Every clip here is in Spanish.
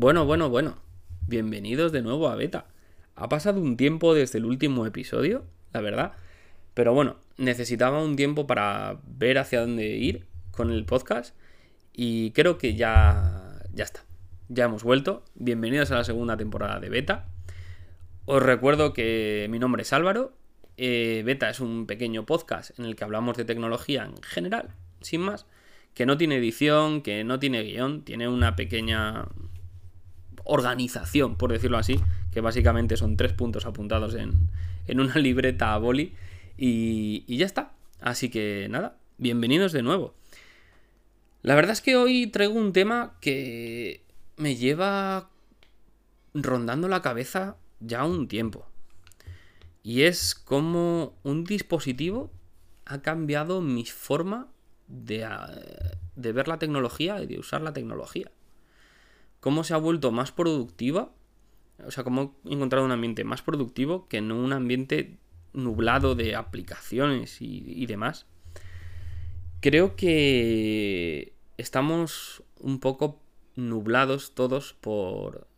Bueno, bueno, bueno. Bienvenidos de nuevo a Beta. Ha pasado un tiempo desde el último episodio, la verdad. Pero bueno, necesitaba un tiempo para ver hacia dónde ir con el podcast. Y creo que ya, ya está. Ya hemos vuelto. Bienvenidos a la segunda temporada de Beta. Os recuerdo que mi nombre es Álvaro. Eh, Beta es un pequeño podcast en el que hablamos de tecnología en general, sin más. Que no tiene edición, que no tiene guion, tiene una pequeña organización, por decirlo así, que básicamente son tres puntos apuntados en, una libreta a boli y, ya está. Así que nada, bienvenidos de nuevo. La verdad es que hoy traigo un tema que me lleva rondando la cabeza ya un tiempo. Y es como un dispositivo ha cambiado mi forma de, de, ver la tecnología y de usar la tecnología cómo se ha vuelto más productiva, o sea, cómo he encontrado un ambiente más productivo que no un ambiente nublado de aplicaciones y, demás. Creo que estamos un poco nublados todos por,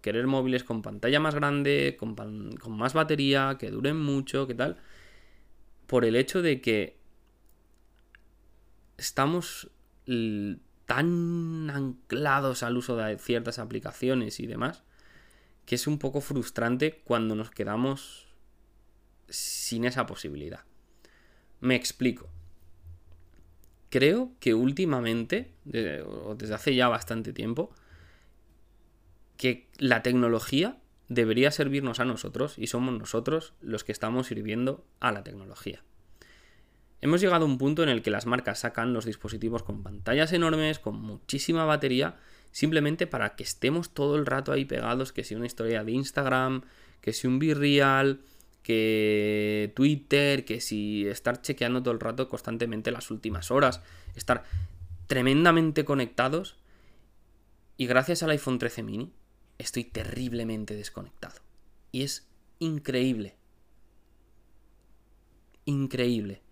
querer móviles con pantalla más grande, con, con, más batería, que duren mucho, que tal. Por el hecho de que estamos tan anclados al uso de ciertas aplicaciones y demás, que es un poco frustrante cuando nos quedamos sin esa posibilidad. Me explico. Creo que últimamente, o desde hace ya bastante tiempo, que la tecnología debería servirnos a nosotros y somos nosotros los que estamos sirviendo a la tecnología. Hemos llegado a un punto en el que las marcas sacan los dispositivos con pantallas enormes, con muchísima batería, simplemente para que estemos todo el rato ahí pegados, que si una historia de Instagram, que si un Virreal, que Twitter, que si estar chequeando todo el rato constantemente las últimas horas, estar tremendamente conectados. Y gracias al iPhone 13 mini estoy terriblemente desconectado. Y es increíble. Increíble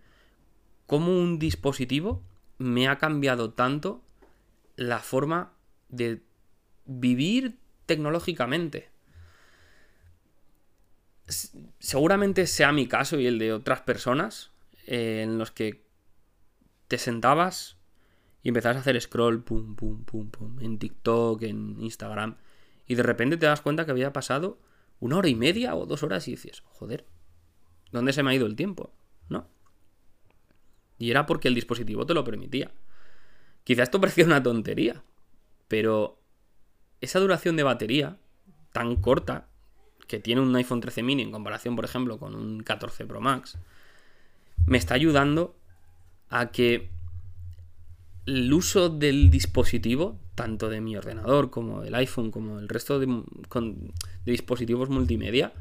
cómo un dispositivo me ha cambiado tanto la forma de vivir tecnológicamente. Seguramente sea mi caso y el de otras personas eh, en los que te sentabas y empezabas a hacer scroll, pum, pum, pum, pum, en TikTok, en Instagram, y de repente te das cuenta que había pasado una hora y media o dos horas y dices, joder, ¿dónde se me ha ido el tiempo? ¿No? Y era porque el dispositivo te lo permitía. Quizás esto parecía una tontería, pero esa duración de batería tan corta que tiene un iPhone 13 mini en comparación, por ejemplo, con un 14 Pro Max, me está ayudando a que el uso del dispositivo, tanto de mi ordenador como del iPhone, como el resto de, de dispositivos multimedia,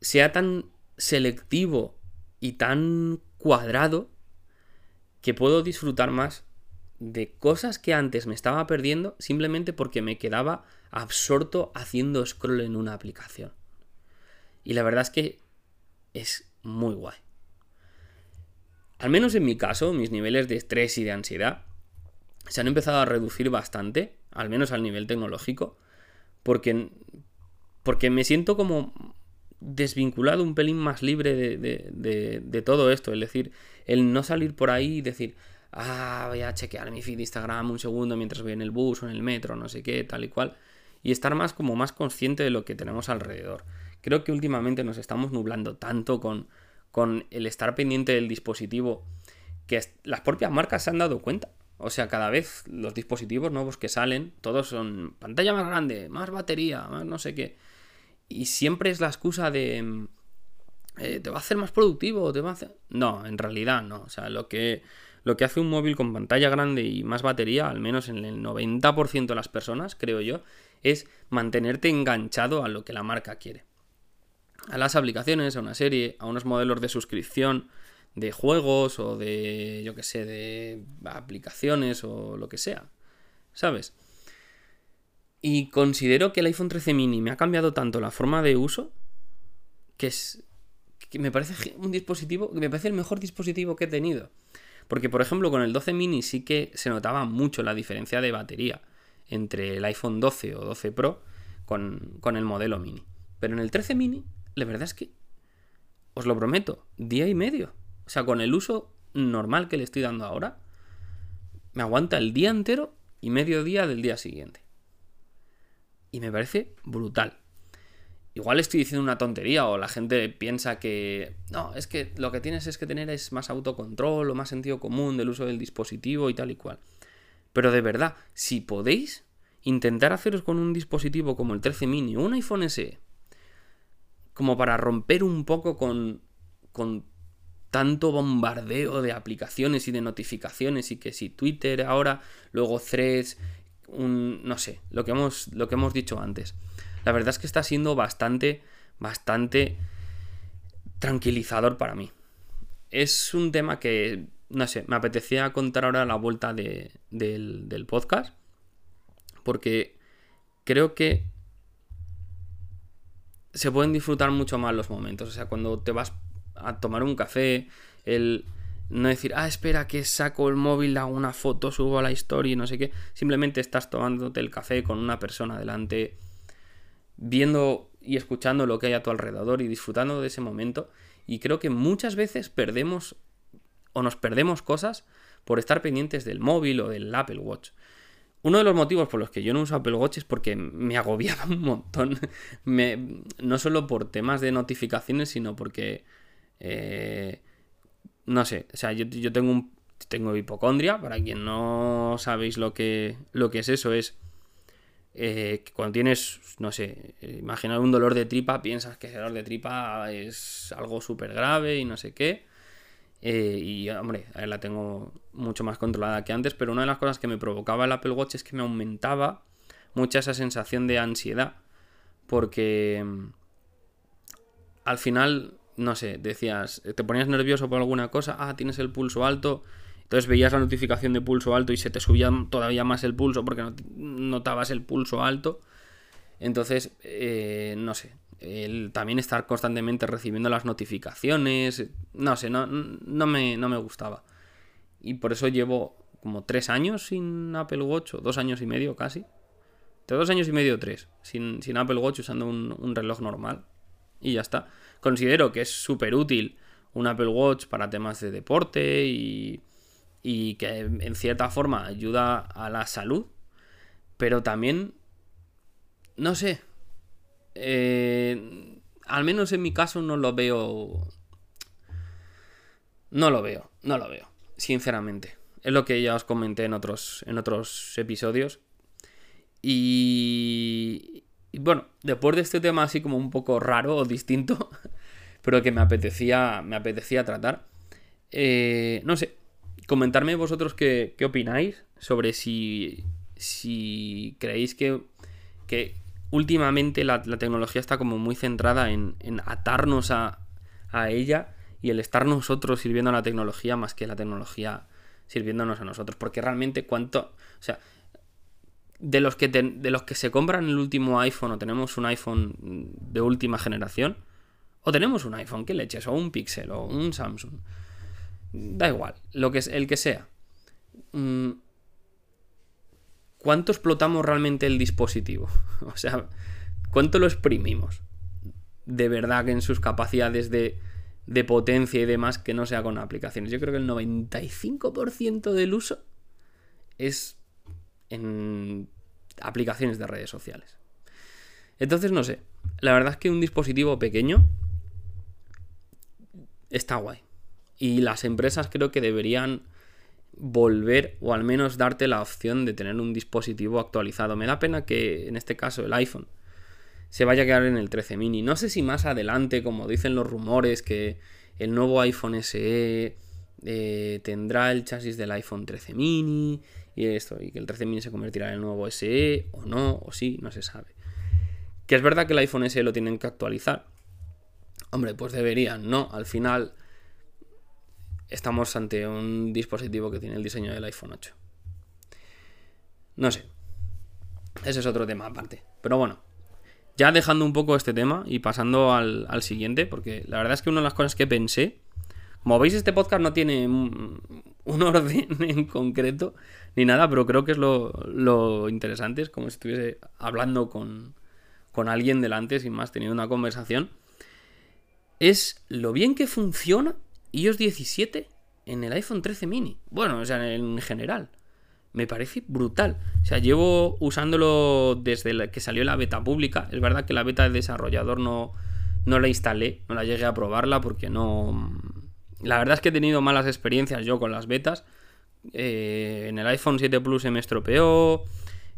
sea tan selectivo y tan cuadrado que puedo disfrutar más de cosas que antes me estaba perdiendo simplemente porque me quedaba absorto haciendo scroll en una aplicación. Y la verdad es que es muy guay. Al menos en mi caso, mis niveles de estrés y de ansiedad se han empezado a reducir bastante, al menos al nivel tecnológico, porque, porque me siento como desvinculado, un pelín más libre de, todo esto. Es decir, el no salir por ahí y decir, ah, voy a chequear mi feed de Instagram un segundo mientras voy en el bus o en el metro, no sé qué, tal y cual. Y estar más como más consciente de lo que tenemos alrededor. Creo que últimamente nos estamos nublando tanto con, con el estar pendiente del dispositivo que las propias marcas se han dado cuenta. O sea, cada vez los dispositivos nuevos que salen, todos son pantalla más grande, más batería, más no sé qué. Y siempre es la excusa de... Eh, ¿Te va a hacer más productivo? ¿Te va a hacer... No, en realidad no. O sea, lo que, lo que hace un móvil con pantalla grande y más batería, al menos en el 90% de las personas, creo yo, es mantenerte enganchado a lo que la marca quiere. A las aplicaciones, a una serie, a unos modelos de suscripción de juegos o de, yo que sé, de aplicaciones o lo que sea. ¿Sabes? Y considero que el iPhone 13 mini me ha cambiado tanto la forma de uso que es que me parece un dispositivo, me parece el mejor dispositivo que he tenido. Porque, por ejemplo, con el 12 mini sí que se notaba mucho la diferencia de batería. entre el iPhone 12 o 12 Pro con, con el modelo mini. Pero en el 13 mini, la verdad es que, os lo prometo, día y medio. O sea, con el uso normal que le estoy dando ahora, me aguanta el día entero y medio día del día siguiente. Y me parece brutal. Igual estoy diciendo una tontería o la gente piensa que no, es que lo que tienes es que tener es más autocontrol o más sentido común del uso del dispositivo y tal y cual. Pero de verdad, si podéis intentar haceros con un dispositivo como el 13 mini o un iPhone SE, como para romper un poco con, con tanto bombardeo de aplicaciones y de notificaciones y que si Twitter ahora, luego Threads, un, no sé, lo que, hemos, lo que hemos dicho antes. La verdad es que está siendo bastante, bastante tranquilizador para mí. Es un tema que, no sé, me apetecía contar ahora la vuelta del, del podcast porque creo que se pueden disfrutar mucho más los momentos. O sea, cuando te vas a tomar un café, el no decir, ah, espera que saco el móvil, hago una foto, subo a la historia y no sé qué. Simplemente estás tomándote el café con una persona delante, viendo y escuchando lo que hay a tu alrededor y disfrutando de ese momento. Y creo que muchas veces perdemos o nos perdemos cosas por estar pendientes del móvil o del Apple Watch. Uno de los motivos por los que yo no uso Apple Watch es porque me agobiaba un montón. no solo por temas de notificaciones, sino porque eh, no sé, o sea, yo, tengo un tengo hipocondria, para quien no sabéis lo que, lo que es eso, es eh, que cuando tienes, no sé, imaginar un dolor de tripa, piensas que ese dolor de tripa es algo súper grave y no sé qué. Eh, y hombre, la tengo mucho más controlada que antes, pero una de las cosas que me provocaba el Apple Watch es que me aumentaba mucha esa sensación de ansiedad, porque mm, al final no sé, decías, te ponías nervioso por alguna cosa, ah, tienes el pulso alto, entonces veías la notificación de pulso alto y se te subía todavía más el pulso porque notabas el pulso alto. Entonces, eh, no sé, también estar constantemente recibiendo las notificaciones, no sé, no, no, me, no me gustaba. Y por eso llevo como tres años sin Apple Watch, o dos años y medio casi. De dos años y medio, tres, sin, sin Apple Watch usando un reloj normal. Y ya está. Considero que es súper útil un Apple Watch para temas de deporte y, que en cierta forma ayuda a la salud, pero también, no sé, eh, al menos en mi caso no lo veo, no lo veo, no lo veo, sinceramente. Es lo que ya os comenté en otros, en otros episodios. Y, y bueno, después de este tema así como un poco raro o distinto, pero que me apetecía, me apetecía tratar, eh, no sé, comentarme vosotros qué, opináis sobre si, si creéis que, que últimamente la, tecnología está como muy centrada en, atarnos a, a ella y el estar nosotros sirviendo a la tecnología más que la tecnología sirviéndonos a nosotros. Porque realmente cuánto... O sea, de los que, de los que se compran el último iPhone o tenemos un iPhone de última generación, o tenemos un iPhone, que leches, o un Pixel, o un Samsung. Da igual, lo que es, el que sea. Mm, ¿Cuánto explotamos realmente el dispositivo? O sea, ¿cuánto lo exprimimos? De verdad que en sus capacidades de, de potencia y demás que no sea con aplicaciones. Yo creo que el 95% del uso es en aplicaciones de redes sociales. Entonces, no sé. La verdad es que un dispositivo pequeño está guay. Y las empresas creo que deberían volver o al menos darte la opción de tener un dispositivo actualizado. Me da pena que en este caso el iPhone se vaya a quedar en el 13 mini. No sé si más adelante, como dicen los rumores, que el nuevo iPhone SE eh, tendrá el chasis del iPhone 13 mini y esto, y que el 13 mini se convertirá en el nuevo SE o no, o sí, no se sabe. Que es verdad que el iPhone SE lo tienen que actualizar. Hombre, pues deberían, ¿no? Al final estamos ante un dispositivo que tiene el diseño del iPhone 8. No sé. Ese es otro tema aparte. Pero bueno, ya dejando un poco este tema y pasando al, siguiente, porque la verdad es que una de las cosas que pensé, como veis este podcast no tiene un orden en concreto ni nada, pero creo que es lo, lo interesante, es como si estuviese hablando con, con alguien delante, sin más, teniendo una conversación, es lo bien que funciona iOS 17 en el iPhone 13 mini. Bueno, o sea, en general. Me parece brutal. O sea, llevo usándolo desde que salió la beta pública. Es verdad que la beta de desarrollador no, no la instalé, no la llegué a probarla porque no... La verdad es que he tenido malas experiencias yo con las betas. Eh, en el iPhone 7 Plus se me estropeó.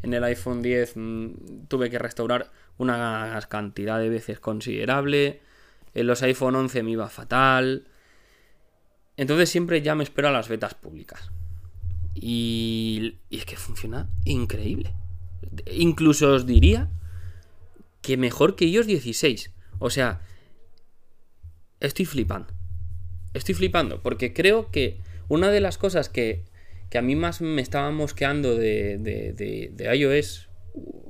En el iPhone 10 mm, tuve que restaurar una cantidad de veces considerable. En los iPhone 11 me iba fatal. Entonces siempre ya me espero a las betas públicas. Y, y, es que funciona increíble. Incluso os diría que mejor que iOS 16. O sea, estoy flipando. Estoy flipando porque creo que una de las cosas que, que a mí más me estaba mosqueando de, de, de, de iOS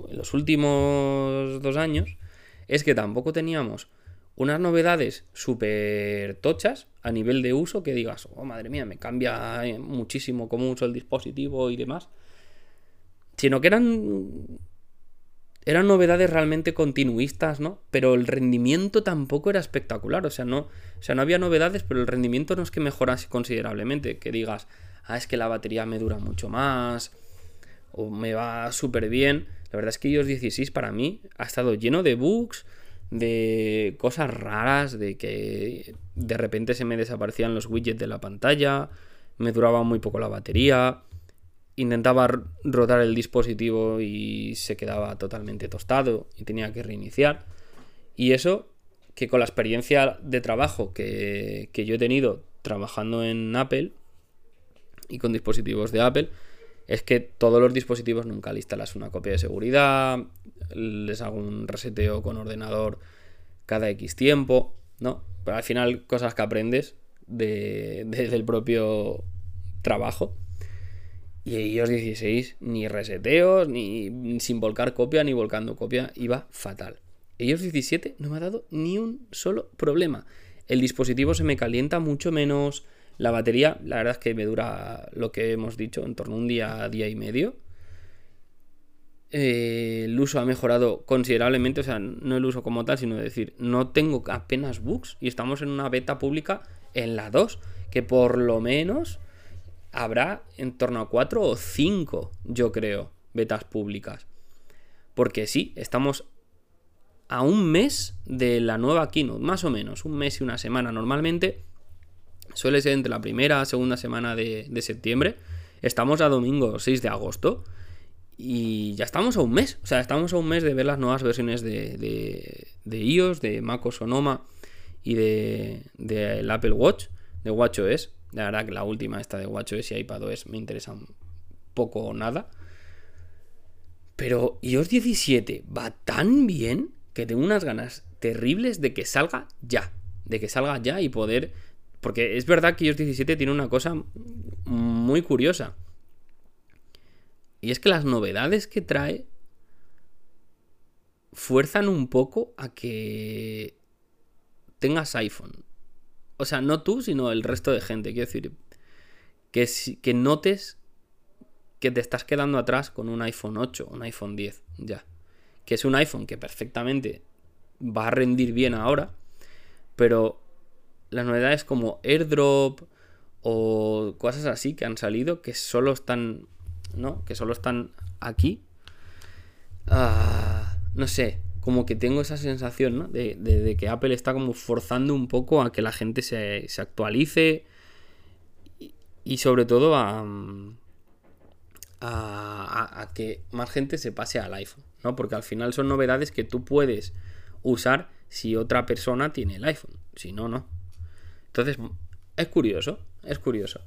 en los últimos dos años es que tampoco teníamos unas novedades súper tochas a nivel de uso que digas, oh madre mía, me cambia muchísimo cómo uso el dispositivo y demás. Sino que eran. Eran novedades realmente continuistas, ¿no? Pero el rendimiento tampoco era espectacular. O sea, no, o sea, no había novedades, pero el rendimiento no es que mejorase considerablemente. Que digas, ah, es que la batería me dura mucho más. O me va súper bien. La verdad es que iOS 16 para mí ha estado lleno de bugs de cosas raras, de que de repente se me desaparecían los widgets de la pantalla, me duraba muy poco la batería, intentaba rotar el dispositivo y se quedaba totalmente tostado y tenía que reiniciar. Y eso, que con la experiencia de trabajo que, que yo he tenido trabajando en Apple y con dispositivos de Apple, es que todos los dispositivos nunca le instalas una copia de seguridad, les hago un reseteo con ordenador cada X tiempo, ¿no? Pero al final cosas que aprendes de, del propio trabajo. Y iOS 16, ni reseteos, ni sin volcar copia, ni volcando copia, iba fatal. iOS 17 no me ha dado ni un solo problema. El dispositivo se me calienta mucho menos. La batería, la verdad es que me dura lo que hemos dicho, en torno a un día, día y medio. Eh, el uso ha mejorado considerablemente, o sea, no el uso como tal, sino decir, no tengo apenas bugs y estamos en una beta pública en la 2, que por lo menos habrá en torno a 4 o 5, yo creo, betas públicas. Porque sí, estamos a un mes de la nueva keynote, más o menos, un mes y una semana normalmente. Suele ser entre la primera y segunda semana de, septiembre. Estamos a domingo 6 de agosto. Y ya estamos a un mes. O sea, estamos a un mes de ver las nuevas versiones de, de, de iOS, de MacOS Sonoma y de, del Apple Watch, de WatchOS. La verdad que la última, esta de WatchOS y iPadOS, me interesa poco o nada. Pero iOS 17 va tan bien que tengo unas ganas terribles de que salga ya. De que salga ya y poder. Porque es verdad que iOS 17 tiene una cosa muy curiosa. Y es que las novedades que trae fuerzan un poco a que tengas iPhone. O sea, no tú, sino el resto de gente. Quiero decir, que, que notes que te estás quedando atrás con un iPhone 8, un iPhone 10, ya. Que es un iPhone que perfectamente va a rendir bien ahora, pero las novedades como AirDrop o cosas así que han salido que solo están ¿no? Que solo están aquí. Ah, no sé, como que tengo esa sensación, ¿no? De, que Apple está como forzando un poco a que la gente se, actualice y, sobre todo a, a, a, que más gente se pase al iPhone, ¿no? Porque al final son novedades que tú puedes usar si otra persona tiene el iPhone, si no, no. Entonces, es curioso, es curioso.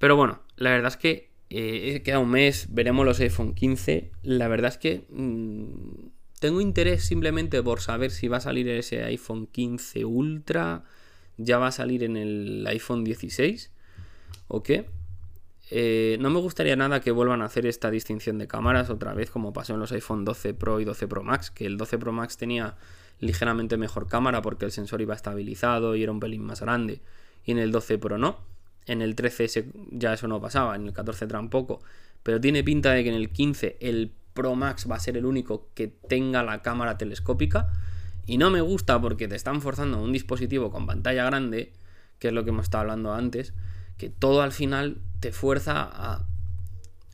Pero bueno, la verdad es que eh, queda un mes, veremos los iPhone 15. La verdad es que mm, tengo interés simplemente por saber si va a salir ese iPhone 15 Ultra, ya va a salir en el iPhone 16 o qué. Eh, no me gustaría nada que vuelvan a hacer esta distinción de cámaras otra vez como pasó en los iPhone 12 Pro y 12 Pro Max, que el 12 Pro Max tenía ligeramente mejor cámara porque el sensor iba estabilizado y era un pelín más grande y en el 12 Pro no. En el 13 ya eso no pasaba, en el 14 tampoco. Pero tiene pinta de que en el 15 el Pro Max va a ser el único que tenga la cámara telescópica. Y no me gusta porque te están forzando un dispositivo con pantalla grande, que es lo que hemos estado hablando antes, que todo al final te fuerza a,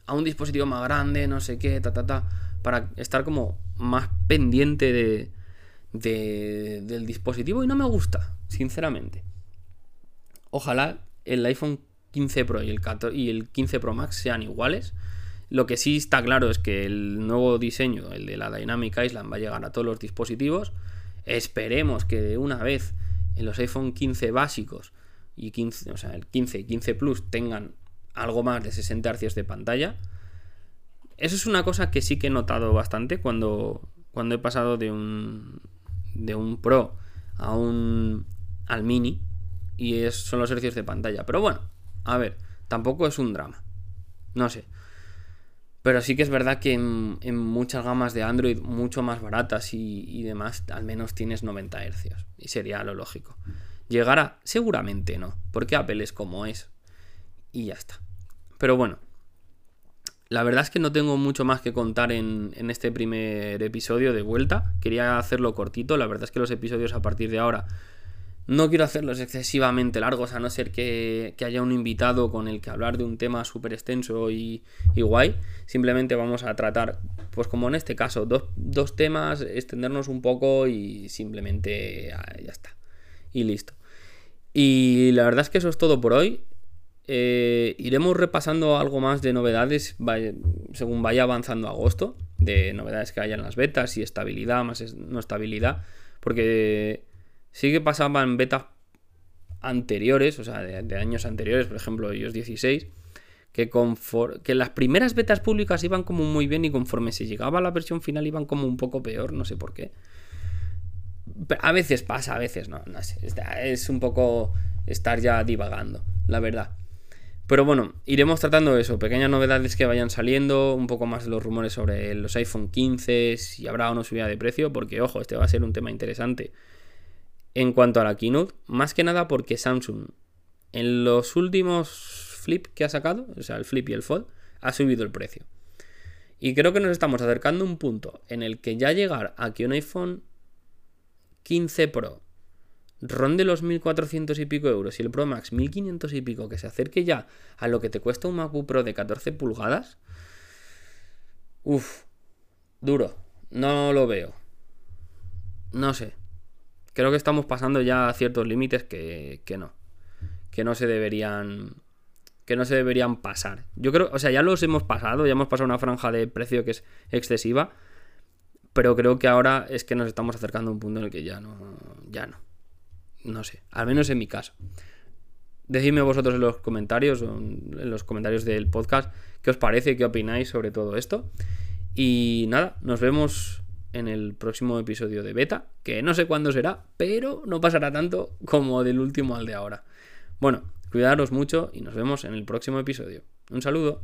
a un dispositivo más grande, no sé qué, ta, ta, ta, para estar como más pendiente de, de, del dispositivo y no me gusta, sinceramente. Ojalá el iPhone 15 Pro y el, y el 15 Pro Max sean iguales. Lo que sí está claro es que el nuevo diseño, el de la Dynamic Island, va a llegar a todos los dispositivos. Esperemos que de una vez en los iPhone 15 básicos y 15, o sea, el 15 y 15 Plus tengan algo más de 60 Hz de pantalla. Eso es una cosa que sí que he notado bastante cuando, cuando he pasado de un, de un Pro a un al Mini y es, son los hercios de pantalla. Pero bueno, a ver, tampoco es un drama. No sé. Pero sí que es verdad que en, muchas gamas de Android mucho más baratas y, demás, al menos tienes 90 Hz. Y sería lo lógico. ¿Llegará? Seguramente no. Porque Apple es como es. Y ya está. Pero bueno. La verdad es que no tengo mucho más que contar en, en este primer episodio de vuelta. Quería hacerlo cortito. La verdad es que los episodios a partir de ahora no quiero hacerlos excesivamente largos, a no ser que, haya un invitado con el que hablar de un tema súper extenso y, guay. Simplemente vamos a tratar, pues como en este caso, dos, temas, extendernos un poco y simplemente ah, ya está. Y listo. Y la verdad es que eso es todo por hoy. Eh, iremos repasando algo más de novedades según vaya avanzando agosto, de novedades que haya en las betas y estabilidad, más no estabilidad, porque Sí que pasaba en betas anteriores, o sea, de, años anteriores, por ejemplo, iOS 16, que, que las primeras betas públicas iban como muy bien y conforme se llegaba a la versión final iban como un poco peor, no sé por qué. A veces pasa, a veces no, no sé. Es un poco estar ya divagando, la verdad. Pero bueno, iremos tratando eso, pequeñas novedades que vayan saliendo, un poco más de los rumores sobre los iPhone 15, si habrá o no subida de precio, porque ojo, este va a ser un tema interesante en cuanto a la keynote, más que nada porque Samsung en los últimos flip que ha sacado, o sea, el flip y el fold, ha subido el precio. Y creo que nos estamos acercando a un punto en el que ya llegar a que un iPhone 15 Pro ronde los 1400 y pico euros y el Pro Max 1500 y pico, que se acerque ya a lo que te cuesta un MacBook Pro de 14 pulgadas, uff, duro, no lo veo. No sé creo que estamos pasando ya ciertos límites que, que no. Que no se deberían. Que no se deberían pasar. Yo creo, o sea, ya los hemos pasado, ya hemos pasado una franja de precio que es excesiva. Pero creo que ahora es que nos estamos acercando a un punto en el que ya no. Ya no. No sé. Al menos en mi caso. Decidme vosotros en los comentarios, en los comentarios del podcast, qué os parece, qué opináis sobre todo esto. Y nada, nos vemos en el próximo episodio de beta, que no sé cuándo será, pero no pasará tanto como del último al de ahora. Bueno, cuidaros mucho y nos vemos en el próximo episodio. Un saludo.